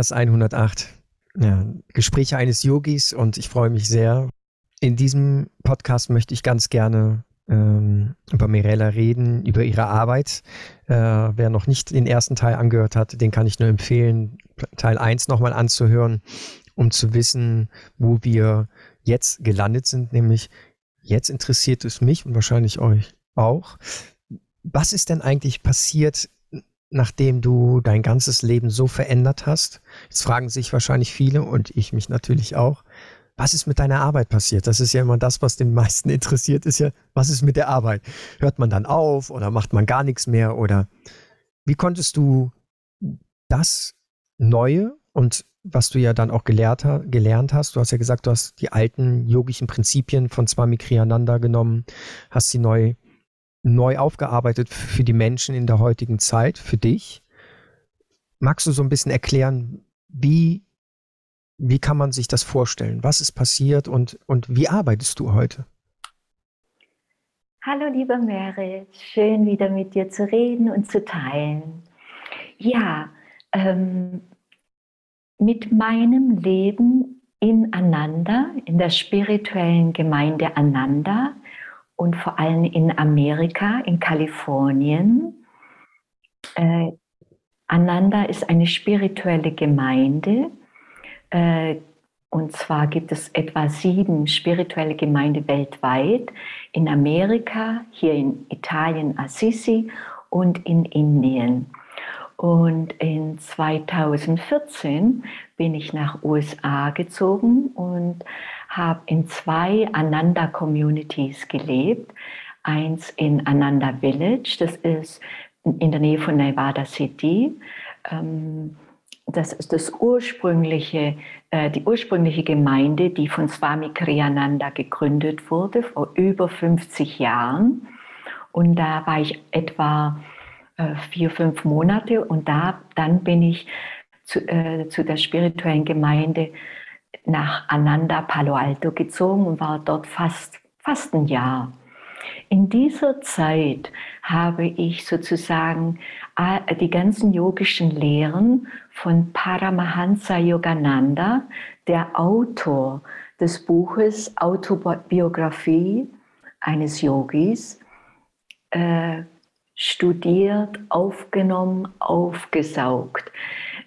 Podcast 108. Ja, Gespräche eines Yogis und ich freue mich sehr. In diesem Podcast möchte ich ganz gerne ähm, über Mirella reden, über ihre Arbeit. Äh, wer noch nicht den ersten Teil angehört hat, den kann ich nur empfehlen, Teil 1 nochmal anzuhören, um zu wissen, wo wir jetzt gelandet sind. Nämlich jetzt interessiert es mich und wahrscheinlich euch auch. Was ist denn eigentlich passiert nachdem du dein ganzes Leben so verändert hast? Jetzt fragen sich wahrscheinlich viele und ich mich natürlich auch. Was ist mit deiner Arbeit passiert? Das ist ja immer das, was den meisten interessiert, ist ja, was ist mit der Arbeit? Hört man dann auf oder macht man gar nichts mehr? Oder wie konntest du das Neue und was du ja dann auch gelehrt, gelernt hast, du hast ja gesagt, du hast die alten yogischen Prinzipien von Swami Kriyananda genommen, hast sie neu neu aufgearbeitet für die Menschen in der heutigen Zeit, für dich. Magst du so ein bisschen erklären, wie, wie kann man sich das vorstellen? Was ist passiert und, und wie arbeitest du heute? Hallo, lieber Merit, schön wieder mit dir zu reden und zu teilen. Ja, ähm, mit meinem Leben in Ananda, in der spirituellen Gemeinde Ananda, und vor allem in Amerika, in Kalifornien. Äh, Ananda ist eine spirituelle Gemeinde. Äh, und zwar gibt es etwa sieben spirituelle Gemeinden weltweit. In Amerika, hier in Italien Assisi und in Indien. Und in 2014 bin ich nach USA gezogen und habe in zwei Ananda Communities gelebt. Eins in Ananda Village, das ist in der Nähe von Nevada City. Ähm, das ist das ursprüngliche, äh, die ursprüngliche Gemeinde, die von Swami Kriyananda gegründet wurde vor über 50 Jahren. Und da war ich etwa äh, vier, fünf Monate und da, dann bin ich zu, äh, zu der spirituellen Gemeinde nach Ananda Palo Alto gezogen und war dort fast, fast ein Jahr. In dieser Zeit habe ich sozusagen die ganzen yogischen Lehren von Paramahansa Yogananda, der Autor des Buches Autobiografie eines Yogis, äh, studiert, aufgenommen, aufgesaugt.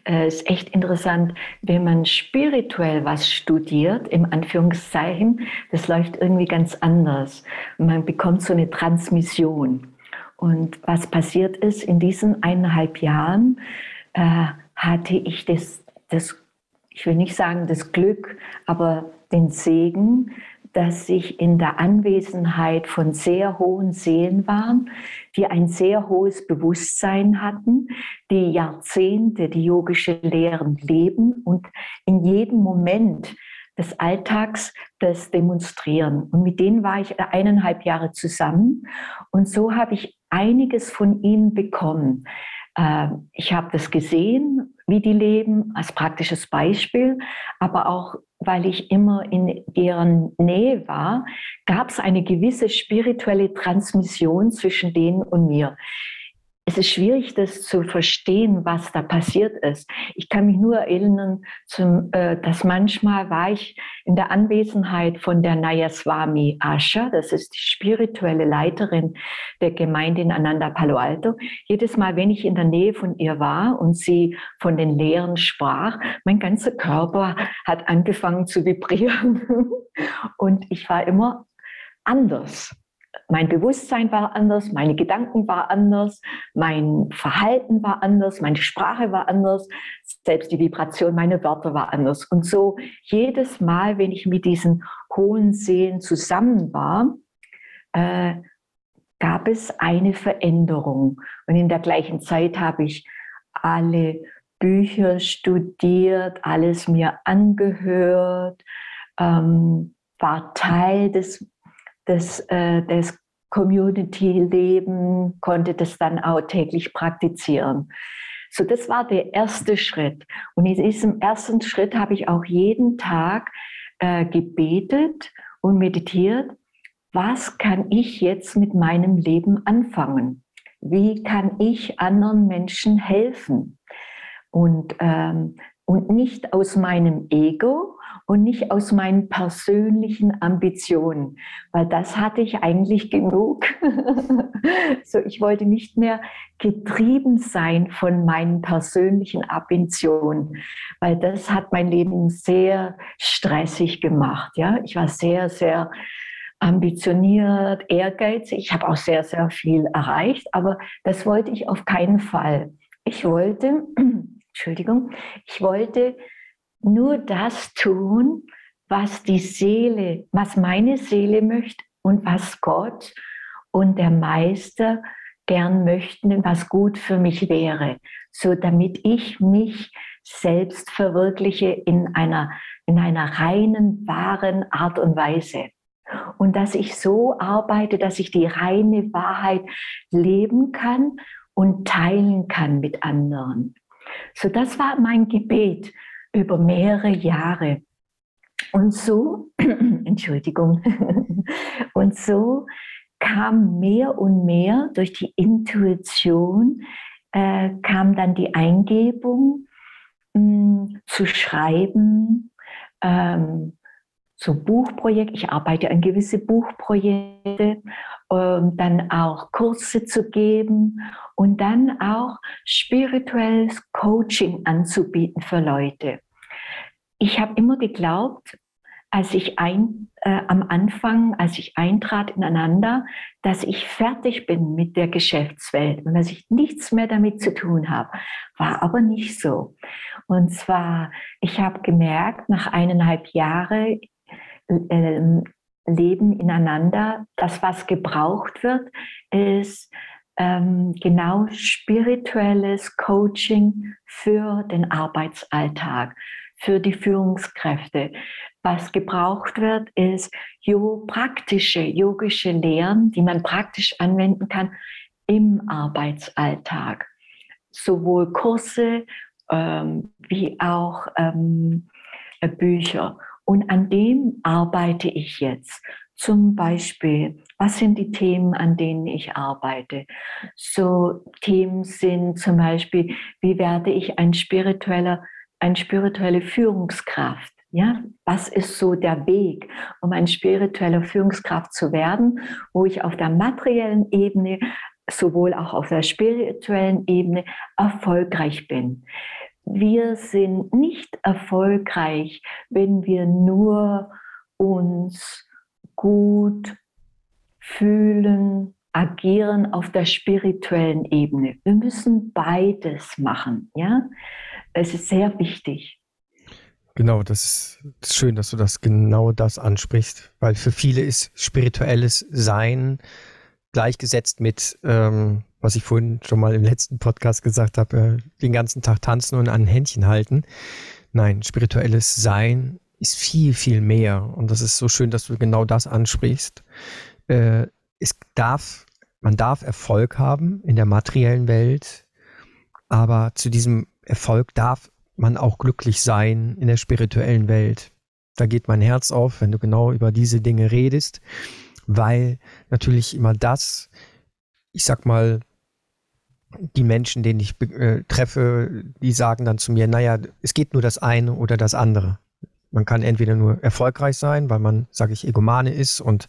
Äh, ist echt interessant, wenn man spirituell was studiert, im Anführungszeichen, das läuft irgendwie ganz anders. Man bekommt so eine Transmission. Und was passiert ist, in diesen eineinhalb Jahren äh, hatte ich das, das, ich will nicht sagen das Glück, aber den Segen, dass ich in der Anwesenheit von sehr hohen Seelen war, die ein sehr hohes Bewusstsein hatten, die Jahrzehnte die yogische Lehren leben und in jedem Moment des Alltags das demonstrieren. Und mit denen war ich eineinhalb Jahre zusammen und so habe ich einiges von ihnen bekommen. Ähm, ich habe das gesehen, wie die leben, als praktisches Beispiel, aber auch weil ich immer in deren Nähe war, gab es eine gewisse spirituelle Transmission zwischen denen und mir es ist schwierig, das zu verstehen, was da passiert ist. Ich kann mich nur erinnern, zum, äh, dass manchmal war ich in der Anwesenheit von der Nayaswami Asha, das ist die spirituelle Leiterin der Gemeinde in Ananda Palo Alto. Jedes Mal, wenn ich in der Nähe von ihr war und sie von den Lehren sprach, mein ganzer Körper hat angefangen zu vibrieren und ich war immer anders mein Bewusstsein war anders, meine Gedanken waren anders, mein Verhalten war anders, meine Sprache war anders, selbst die Vibration meiner Wörter war anders. Und so jedes Mal, wenn ich mit diesen hohen Seelen zusammen war, äh, gab es eine Veränderung. Und in der gleichen Zeit habe ich alle Bücher studiert, alles mir angehört, ähm, war Teil des des, äh, des Community-Leben, konnte das dann auch täglich praktizieren. So, das war der erste Schritt. Und in diesem ersten Schritt habe ich auch jeden Tag äh, gebetet und meditiert. Was kann ich jetzt mit meinem Leben anfangen? Wie kann ich anderen Menschen helfen? Und ähm, und nicht aus meinem Ego und nicht aus meinen persönlichen Ambitionen, weil das hatte ich eigentlich genug. so, ich wollte nicht mehr getrieben sein von meinen persönlichen Ambitionen, weil das hat mein Leben sehr stressig gemacht. Ja, ich war sehr, sehr ambitioniert, ehrgeizig. Ich habe auch sehr, sehr viel erreicht, aber das wollte ich auf keinen Fall. Ich wollte, Entschuldigung, ich wollte nur das tun, was die Seele, was meine Seele möchte und was Gott und der Meister gern möchten, was gut für mich wäre, so damit ich mich selbst verwirkliche in einer, in einer reinen, wahren Art und Weise. Und dass ich so arbeite, dass ich die reine Wahrheit leben kann und teilen kann mit anderen. So, das war mein Gebet über mehrere Jahre. Und so, Entschuldigung, und so kam mehr und mehr durch die Intuition, äh, kam dann die Eingebung mh, hm, zu schreiben, ähm, so Buchprojekte. Ich arbeite an gewisse Buchprojekte, ähm, dann auch Kurse zu geben und dann auch spirituelles Coaching anzubieten für Leute. Ich habe immer geglaubt, als ich ein, äh, am Anfang, als ich eintrat ineinander, dass ich fertig bin mit der Geschäftswelt und dass ich nichts mehr damit zu tun habe. War aber nicht so. Und zwar, ich habe gemerkt, nach eineinhalb Jahren Leben ineinander, das, was gebraucht wird, ist ähm, genau spirituelles Coaching für den Arbeitsalltag, für die Führungskräfte. Was gebraucht wird, ist jo praktische, yogische Lehren, die man praktisch anwenden kann im Arbeitsalltag. Sowohl Kurse ähm, wie auch ähm, Bücher. Und an dem arbeite ich jetzt. Zum Beispiel, was sind die Themen, an denen ich arbeite? So Themen sind zum Beispiel, wie werde ich ein spiritueller, eine spirituelle Führungskraft? Ja, was ist so der Weg, um eine spirituelle Führungskraft zu werden, wo ich auf der materiellen Ebene sowohl auch auf der spirituellen Ebene erfolgreich bin? Wir sind nicht erfolgreich, wenn wir nur uns gut fühlen, agieren auf der spirituellen Ebene. Wir müssen beides machen, ja? Es ist sehr wichtig. Genau, das ist schön, dass du das genau das ansprichst, weil für viele ist spirituelles Sein gleichgesetzt mit ähm, was ich vorhin schon mal im letzten Podcast gesagt habe, äh, den ganzen Tag tanzen und an Händchen halten. Nein, spirituelles Sein ist viel, viel mehr. Und das ist so schön, dass du genau das ansprichst. Äh, es darf, man darf Erfolg haben in der materiellen Welt, aber zu diesem Erfolg darf man auch glücklich sein in der spirituellen Welt. Da geht mein Herz auf, wenn du genau über diese Dinge redest, weil natürlich immer das, ich sag mal, die Menschen, denen ich äh, treffe, die sagen dann zu mir, naja, es geht nur das eine oder das andere. Man kann entweder nur erfolgreich sein, weil man, sage ich, Egomane ist und,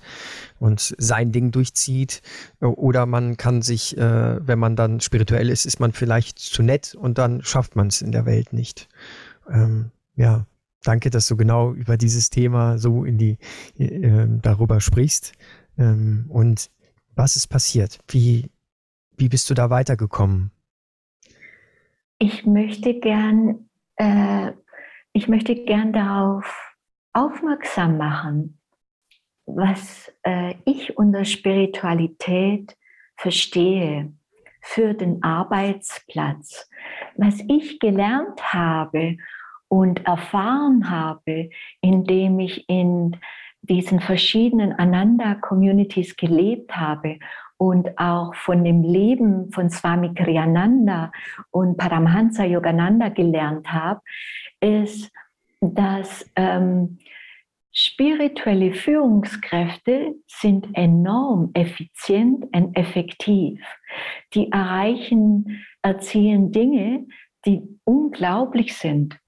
und sein Ding durchzieht, oder man kann sich, äh, wenn man dann spirituell ist, ist man vielleicht zu nett und dann schafft man es in der Welt nicht. Ähm, ja, danke, dass du genau über dieses Thema so in die äh, darüber sprichst. Ähm, und was ist passiert? Wie, wie bist du da weitergekommen? Ich möchte gern, äh, ich möchte gern darauf aufmerksam machen, was äh, ich unter Spiritualität verstehe für den Arbeitsplatz, was ich gelernt habe und erfahren habe, indem ich in diesen verschiedenen Ananda-Communities gelebt habe und auch von dem Leben von Swami Kriyananda und Paramhansa Yogananda gelernt habe, ist, dass ähm, spirituelle Führungskräfte sind enorm effizient und effektiv. Die erreichen, erzielen Dinge, die unglaublich sind.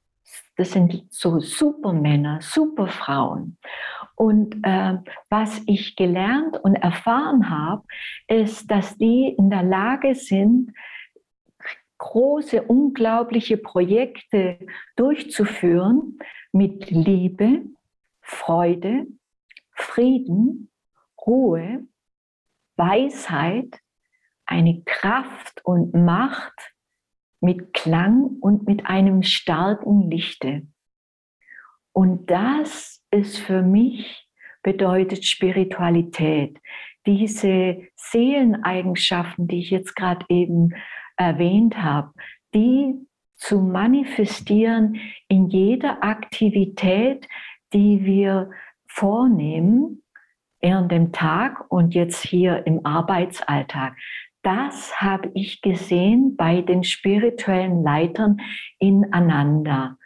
das sind so Supermänner, Superfrauen. Und äh, was ich gelernt und erfahren habe, ist, dass die in der Lage sind, große, unglaubliche Projekte durchzuführen mit Liebe, Freude, Frieden, Ruhe, Weisheit, eine Kraft und Macht mit Klang und mit einem starken Lichte. Und das ist für mich bedeutet Spiritualität. Diese Seeleneigenschaften, die ich jetzt gerade eben erwähnt habe, die zu manifestieren in jeder Aktivität, die wir vornehmen während dem Tag und jetzt hier im Arbeitsalltag. Das habe ich gesehen bei den spirituellen Leitern in Ananda.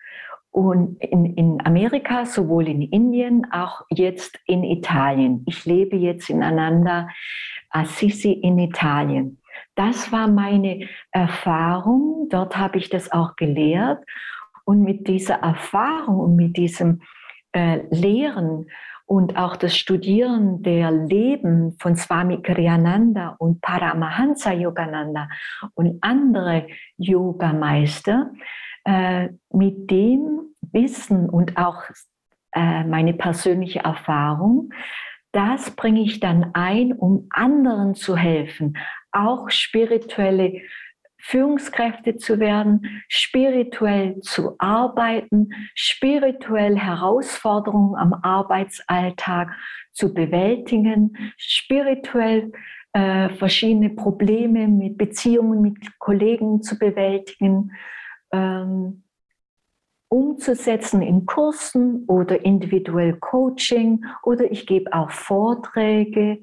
Und in, in Amerika, sowohl in Indien, auch jetzt in Italien. Ich lebe jetzt in Ananda Assisi in Italien. Das war meine Erfahrung. Dort habe ich das auch gelehrt. Und mit dieser Erfahrung und mit diesem äh, Lehren und auch das Studieren der Leben von Swami Kriyananda und Paramahansa Yogananda und andere Yogameister, äh, mit dem Wissen und auch äh, meine persönliche Erfahrung, das bringe ich dann ein, um anderen zu helfen, auch spirituelle Führungskräfte zu werden, spirituell zu arbeiten, spirituell Herausforderungen am Arbeitsalltag zu bewältigen, spirituell äh, verschiedene Probleme mit Beziehungen mit Kollegen zu bewältigen, ähm, umzusetzen in Kursen oder individuell Coaching oder ich gebe auch Vorträge,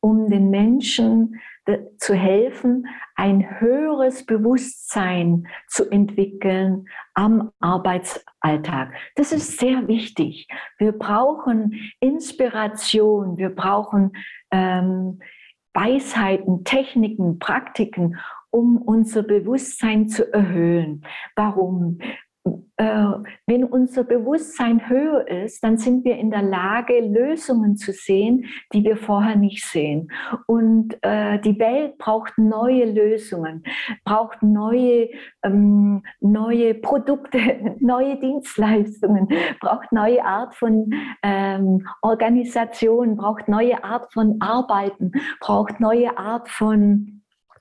um den Menschen zu helfen, ein höheres Bewusstsein zu entwickeln am Arbeitsalltag. Das ist sehr wichtig. Wir brauchen Inspiration, wir brauchen ähm, Weisheiten, Techniken, Praktiken, um unser Bewusstsein zu erhöhen. Warum? äh, wenn unser Bewusstsein höher ist, dann sind wir in der Lage, Lösungen zu sehen, die wir vorher nicht sehen. Und äh, die Welt braucht neue Lösungen, braucht neue, ähm, neue Produkte, neue Dienstleistungen, braucht neue Art von ähm, Organisation, braucht neue Art von Arbeiten, braucht neue Art von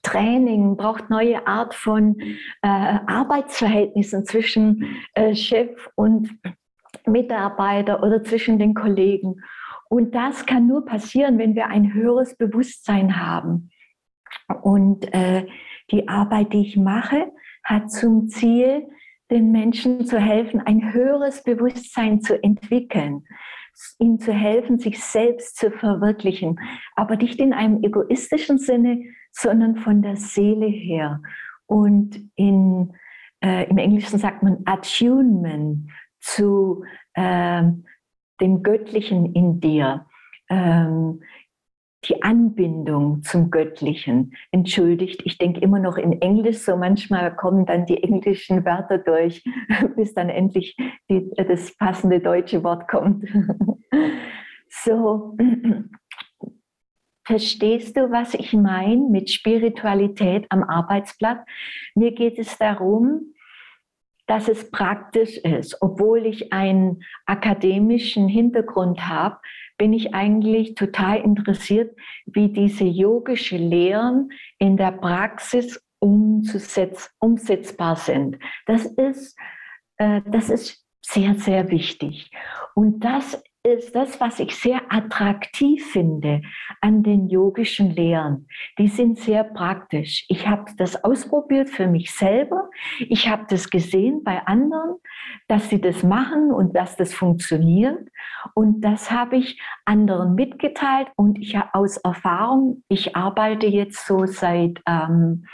Training, braucht neue Art von äh, Arbeitsverhältnissen zwischen äh, Chef und Mitarbeiter oder zwischen den Kollegen. Und das kann nur passieren, wenn wir ein höheres Bewusstsein haben. Und äh, die Arbeit, die ich mache, hat zum Ziel, den Menschen zu helfen, ein höheres Bewusstsein zu entwickeln, ihnen zu helfen, sich selbst zu verwirklichen, aber nicht in einem egoistischen Sinne, sondern von der Seele her. Und in, äh, im Englischen sagt man Attunement zu äh, dem Göttlichen in dir. Ähm, die Anbindung zum Göttlichen. Entschuldigt, ich denke immer noch in Englisch, so manchmal kommen dann die englischen Wörter durch, bis dann endlich die, das passende deutsche Wort kommt. so, Verstehst du, was ich meine mit Spiritualität am Arbeitsplatz? Mir geht es darum, dass es praktisch ist. Obwohl ich einen akademischen Hintergrund habe, bin ich eigentlich total interessiert, wie diese yogische Lehren in der Praxis umsetzbar sind. Das ist, äh, das ist sehr, sehr wichtig. Und das ist das, was ich sehr attraktiv finde an den yogischen Lehren. Die sind sehr praktisch. Ich habe das ausprobiert für mich selber. Ich habe das gesehen bei anderen, dass sie das machen und dass das funktioniert. Und das habe ich anderen mitgeteilt. Und ich habe aus Erfahrung, ich arbeite jetzt so seit ähm,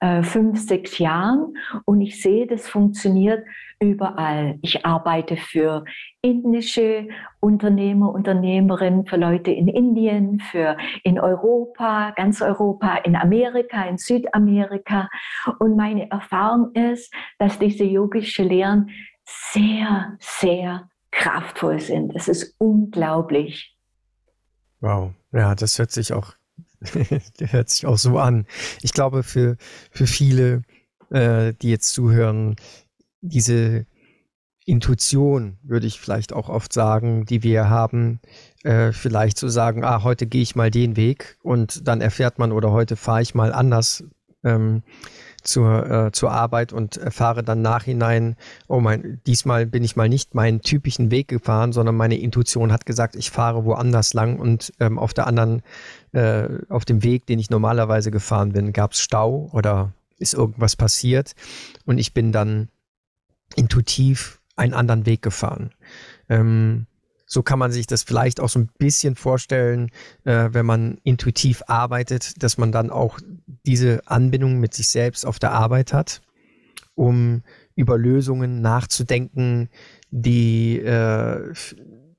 äh, fünf, sechs Jahren und ich sehe, das funktioniert überall. Ich arbeite für indische Unternehmer, Unternehmerinnen, für Leute in Indien, für in Europa, ganz Europa, in Amerika, in Südamerika. Und meine Erfahrung ist, dass diese yogische Lehren sehr, sehr kraftvoll sind. Es ist unglaublich. Wow, ja, das hört sich auch, hört sich auch so an. Ich glaube, für, für viele, äh, die jetzt zuhören, diese Intuition, würde ich vielleicht auch oft sagen, die wir haben, äh, vielleicht zu sagen, ah, heute gehe ich mal den Weg und dann erfährt man oder heute fahre ich mal anders ähm, zur, äh, zur Arbeit und erfahre dann nachhinein, oh mein, diesmal bin ich mal nicht meinen typischen Weg gefahren, sondern meine Intuition hat gesagt, ich fahre woanders lang und ähm, auf der anderen, äh, auf dem Weg, den ich normalerweise gefahren bin, gab es Stau oder ist irgendwas passiert und ich bin dann intuitiv einen anderen Weg gefahren. Ähm, so kann man sich das vielleicht auch so ein bisschen vorstellen, äh, wenn man intuitiv arbeitet, dass man dann auch diese Anbindung mit sich selbst auf der Arbeit hat, um über Lösungen nachzudenken, die äh,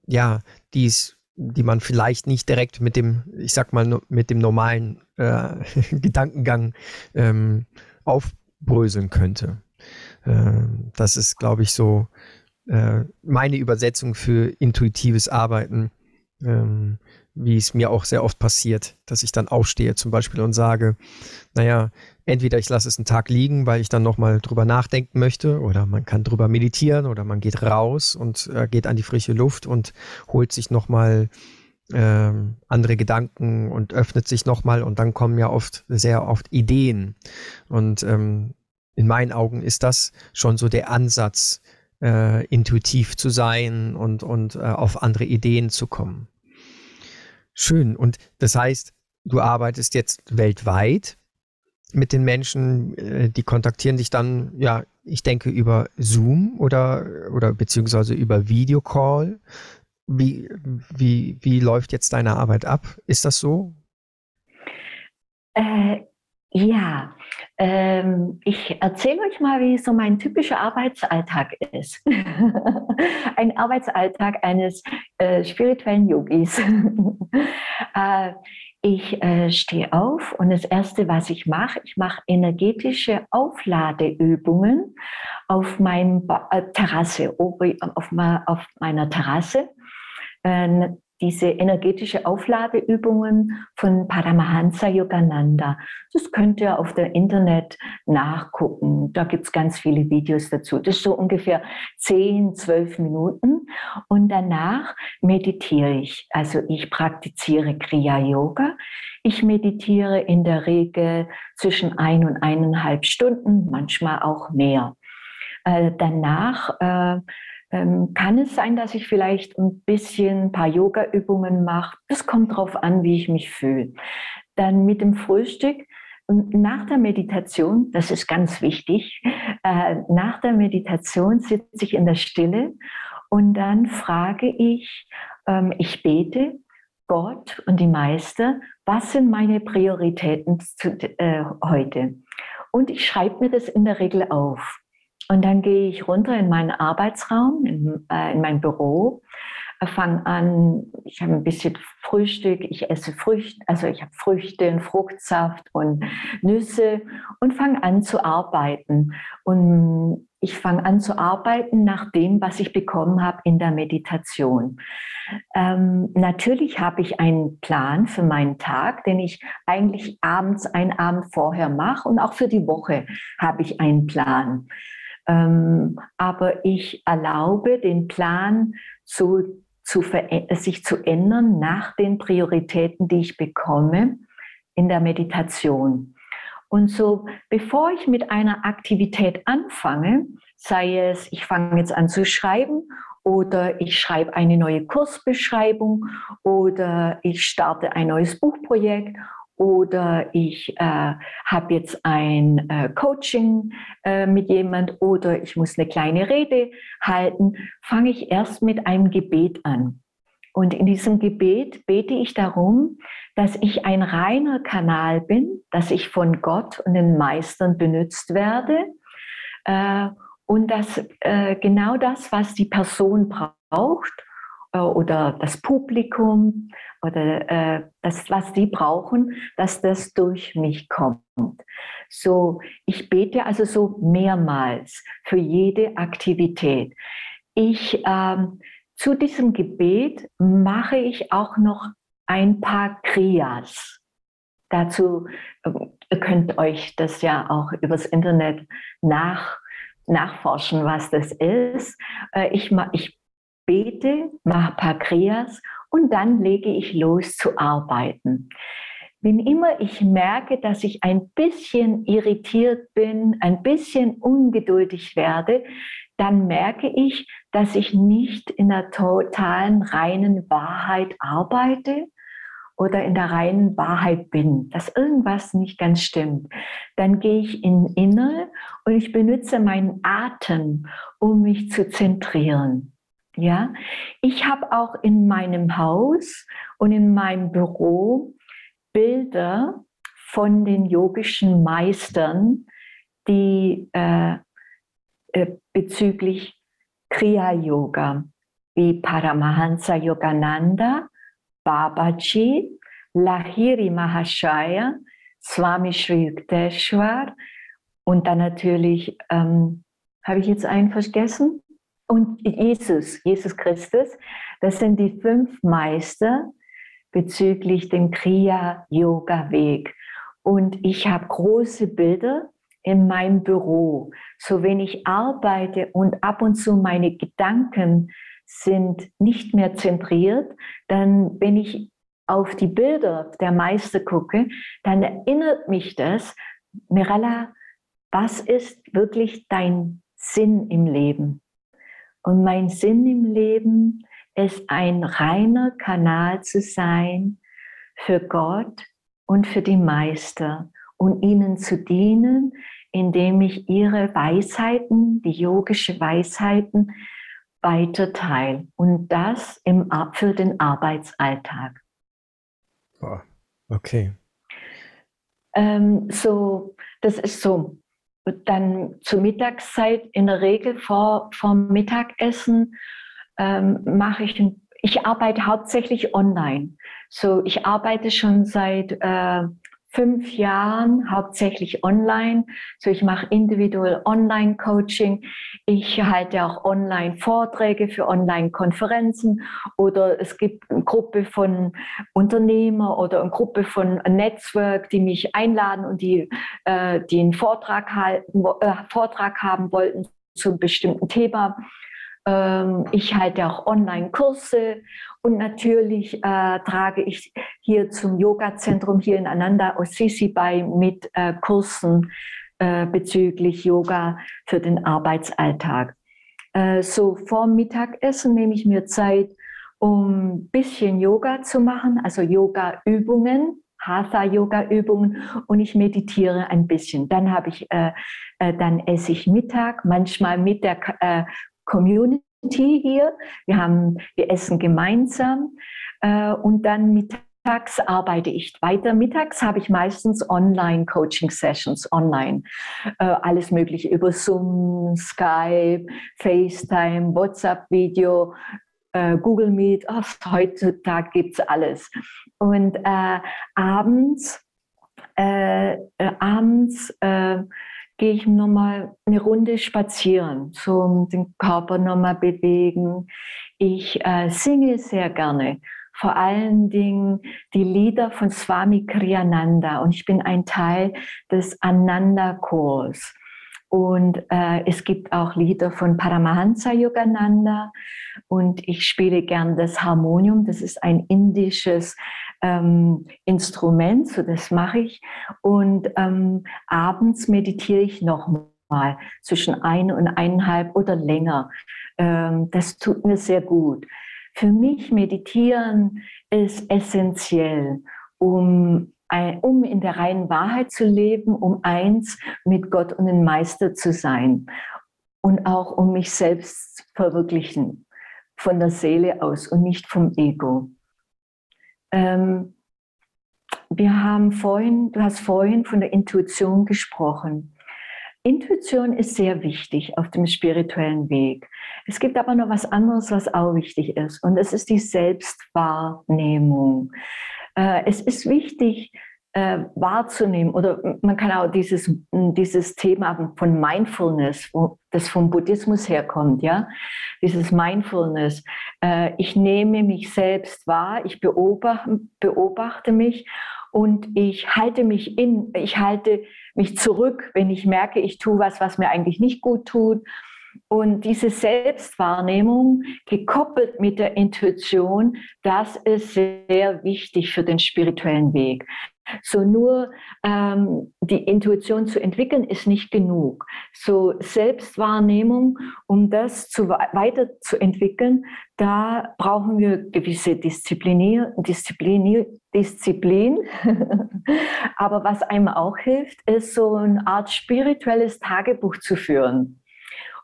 ja, die's, die man vielleicht nicht direkt mit dem, ich sag mal, mit dem normalen äh, Gedankengang ähm, aufbröseln könnte. Äh, das ist, glaube ich, so äh, meine Übersetzung für intuitives Arbeiten, ähm, wie es mir auch sehr oft passiert, dass ich dann aufstehe zum Beispiel und sage, naja, entweder ich lasse es einen Tag liegen, weil ich dann nochmal drüber nachdenken möchte, oder man kann drüber meditieren, oder man geht raus und äh, geht an die frische Luft und holt sich nochmal ähm, andere Gedanken und öffnet sich nochmal und dann kommen ja oft sehr oft Ideen. Und ähm, in meinen Augen ist das schon so der Ansatz, äh, intuitiv zu sein und, und äh, auf andere Ideen zu kommen. Schön. Und das heißt, du arbeitest jetzt weltweit mit den Menschen, äh, die kontaktieren dich dann, ja, ich denke über Zoom oder, oder beziehungsweise über Videocall. Wie, wie, wie läuft jetzt deine Arbeit ab? Ist das so? Ja, ähm, ich erzähle euch mal, wie so mein typischer Arbeitsalltag ist. Ein Arbeitsalltag eines äh, spirituellen Yogis. äh, ich äh, stehe auf und das Erste, was ich mache, ich mache energetische Aufladeübungen auf meiner äh, Terrasse, auf, auf meiner Terrasse äh, diese energetische Aufladeübungen von Paramahansa Yogananda. Das könnt ihr auf der Internet nachgucken. Da gibt es ganz viele Videos dazu. Das ist so ungefähr 10, 12 Minuten. Und danach meditiere ich. Also ich praktiziere Kriya Yoga. Ich meditiere in der Regel zwischen ein und eineinhalb Stunden, manchmal auch mehr. Äh, danach äh, ähm, kann es sein, dass ich vielleicht ein bisschen ein paar Yoga-Übungen mache. Das kommt darauf an, wie ich mich fühle. Dann mit dem Frühstück nach der Meditation, das ist ganz wichtig, äh, nach der Meditation sitze ich in der Stille und dann frage ich, ähm, ich bete Gott und die Meister, was sind meine Prioritäten zu, äh, heute? Und ich schreibe mir das in der Regel auf. Und dann gehe ich runter in meinen Arbeitsraum, in, äh, in mein Büro, äh, fange an, ich habe ein bisschen Frühstück, ich esse Früchte, also ich habe Früchte und Fruchtsaft und Nüsse und fange an zu arbeiten. Und ich fange an zu arbeiten nach dem, was ich bekommen habe in der Meditation. Ähm, natürlich habe ich einen Plan für meinen Tag, den ich eigentlich abends, einen Abend vorher mache und auch für die Woche habe ich einen Plan. Ähm, aber ich erlaube den Plan zu, zu sich zu ändern nach den Prioritäten, die ich bekomme in der Meditation. Und so, bevor ich mit einer Aktivität anfange, sei es, ich fange jetzt an zu schreiben oder ich schreibe eine neue Kursbeschreibung oder ich starte ein neues Buchprojekt oder ich äh, habe jetzt ein äh, Coaching äh, mit jemand oder ich muss eine kleine Rede halten, fange ich erst mit einem Gebet an. Und in diesem Gebet bete ich darum, dass ich ein reiner Kanal bin, dass ich von Gott und den Meistern benutzt werde äh, und dass äh, genau das, was die Person braucht oder das Publikum oder äh, das, was die brauchen, dass das durch mich kommt. So, ich bete also so mehrmals für jede Aktivität. Ich ähm, zu diesem Gebet mache ich auch noch ein paar Kriyas. Dazu äh, ihr könnt euch das ja auch übers Internet nach, nachforschen, was das ist. Äh, ich, ich bete, mache ein paar Kriyas und dann lege ich los zu arbeiten. Wenn immer ich merke, dass ich ein bisschen irritiert bin, ein bisschen ungeduldig werde, dann merke ich, dass ich nicht in der totalen reinen Wahrheit arbeite oder in der reinen Wahrheit bin, dass irgendwas nicht ganz stimmt. Dann gehe ich in Innere und ich benutze meinen Atem, um mich zu zentrieren. Ja, ich habe auch in meinem Haus und in meinem Büro Bilder von den yogischen Meistern, die äh, äh, bezüglich Kriya Yoga, wie Paramahansa Yogananda, Babaji, Lahiri Mahashaya, Swami Sri Yukteswar und dann natürlich, ähm, habe ich jetzt einen vergessen? Und Jesus, Jesus Christus, das sind die fünf Meister bezüglich dem Kriya-Yoga-Weg. Und ich habe große Bilder in meinem Büro. So wenn ich arbeite und ab und zu meine Gedanken sind nicht mehr zentriert, dann wenn ich auf die Bilder der Meister gucke, dann erinnert mich das, Mirella, was ist wirklich dein Sinn im Leben? Und mein Sinn im Leben ist ein reiner Kanal zu sein für Gott und für die Meister und ihnen zu dienen, indem ich ihre Weisheiten, die yogische Weisheiten, weiter teile. Und das im, für den Arbeitsalltag. okay. Ähm, so, das ist so dann zur Mittagszeit in der Regel vor, vor Mittagessen ähm, mache ich, ich arbeite hauptsächlich online. So, ich arbeite schon seit äh, fünf Jahren hauptsächlich online. So, ich mache individuell Online-Coaching. Ich halte auch Online-Vorträge für Online-Konferenzen oder es gibt eine Gruppe von Unternehmer oder eine Gruppe von Netzwerk, die mich einladen und die, äh, die einen Vortrag, halten, äh, Vortrag haben wollten zu einem bestimmten Thema. Ähm, ich halte auch Online-Kurse und natürlich äh, trage ich hier zum Yoga-Zentrum hier in Ananda Osisi bei mit äh, Kursen äh, bezüglich Yoga für den Arbeitsalltag. Äh, so vor Mittagessen nehme ich mir Zeit, um ein bisschen Yoga zu machen, also Yoga-Übungen. Hatha-Yoga-Übungen und ich meditiere ein bisschen. Dann habe ich, äh, äh, dann esse ich Mittag, manchmal mit der äh, Community hier. Wir haben, wir essen gemeinsam äh, und dann mittags arbeite ich weiter. Mittags habe ich meistens Online-Coaching-Sessions, online. Äh, alles Mögliche über Zoom, Skype, FaceTime, WhatsApp-Video, äh, Google Meet. Oh, heutzutage gibt es alles. Und äh, abends, äh, abends gehe ich nochmal eine Runde spazieren, so den Körper nochmal bewegen. Ich äh, singe sehr gerne, vor allen Dingen die Lieder von Swami Kriyananda und ich bin ein Teil des Ananda-Chors. Und äh, es gibt auch Lieder von Paramahansa Yogananda und ich spiele gern das Harmonium. Das ist ein indisches ähm, Instrument, so das mache ich. Und ähm, abends meditiere ich nochmal zwischen ein und eineinhalb oder länger. Ähm, das tut mir sehr gut. Für mich meditieren ist essentiell, um um in der reinen Wahrheit zu leben, um eins mit Gott und dem Meister zu sein und auch um mich selbst zu verwirklichen von der Seele aus und nicht vom Ego. Ähm, wir haben vorhin, du hast vorhin von der Intuition gesprochen. Intuition ist sehr wichtig auf dem spirituellen Weg. Es gibt aber noch was anderes, was auch wichtig ist, und das ist die Selbstwahrnehmung. Äh, es ist wichtig, äh, wahrzunehmen. Oder man kann auch dieses, dieses Thema von Mindfulness, wo das vom Buddhismus herkommt, ja, dieses Mindfulness. Äh, ich nehme mich selbst wahr, ich beobachte, beobachte mich und ich halte mich in, ich halte mich zurück, wenn ich merke, ich tue was, was mir eigentlich nicht gut tut. Und diese Selbstwahrnehmung gekoppelt mit der Intuition, das ist sehr wichtig für den spirituellen Weg. So nur ähm, die Intuition zu entwickeln, ist nicht genug. So Selbstwahrnehmung, um das zu, weiterzuentwickeln, da brauchen wir gewisse Disziplinier, Disziplinier, Disziplin. Aber was einem auch hilft, ist so eine Art spirituelles Tagebuch zu führen.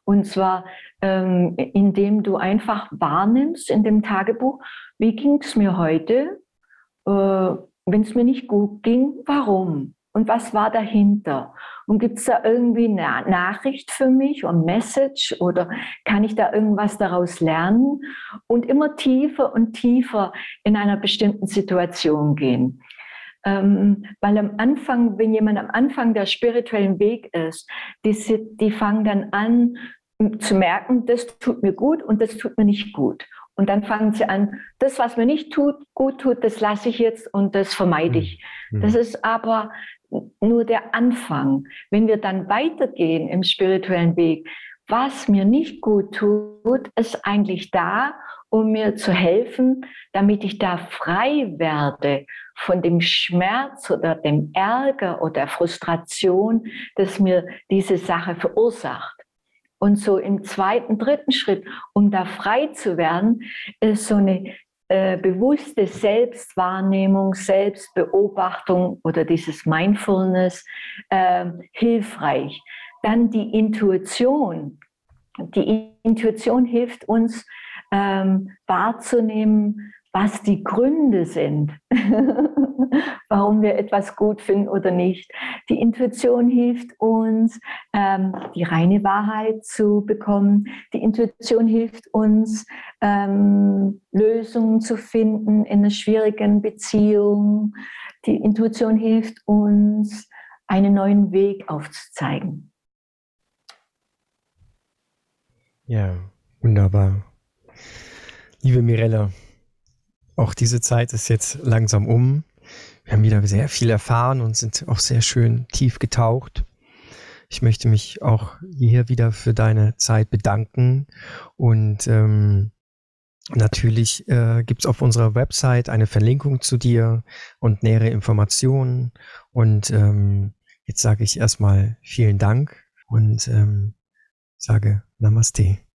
Und zwar, ähm, indem du einfach wahrnimmst in dem Tagebuch, wie ging es mir heute? Äh, wenn es mir nicht gut ging, warum? Und was war dahinter? Und gibt es da irgendwie eine Nachricht für mich oder Message oder kann ich da irgendwas daraus lernen? Und immer tiefer und tiefer in einer bestimmten Situation gehen. Ähm, weil am Anfang, wenn jemand am Anfang der spirituellen Weg ist, die, die fangen dann an zu merken, das tut mir gut und das tut mir nicht gut. Und dann fangen sie an, das, was mir nicht tut, gut tut, das lasse ich jetzt und das vermeide ich. Mhm. Das ist aber nur der Anfang. Wenn wir dann weitergehen im spirituellen Weg, was mir nicht gut tut, ist eigentlich da, um mir zu helfen, damit ich da frei werde von dem Schmerz oder dem Ärger oder der Frustration, das mir diese Sache verursacht. Und so im zweiten, dritten Schritt, um da frei zu werden, ist so eine äh, bewusste Selbstwahrnehmung, Selbstbeobachtung oder dieses Mindfulness äh, hilfreich. Dann die Intuition. Die Intuition hilft uns ähm, wahrzunehmen, was die Gründe sind, warum wir etwas gut finden oder nicht. Die Intuition hilft uns, ähm, die reine Wahrheit zu bekommen. Die Intuition hilft uns, ähm, Lösungen zu finden in einer schwierigen Beziehung. Die Intuition hilft uns, einen neuen Weg aufzuzeigen. Ja, wunderbar. Liebe Mirella, auch diese Zeit ist jetzt langsam um. Wir haben wieder sehr viel erfahren und sind auch sehr schön tief getaucht. Ich möchte mich auch hier wieder für deine Zeit bedanken und ähm, Natürlich äh, gibt es auf unserer Website eine Verlinkung zu dir und nähere Informationen. Und ähm, jetzt sage ich erstmal vielen Dank und ähm, sage Namaste.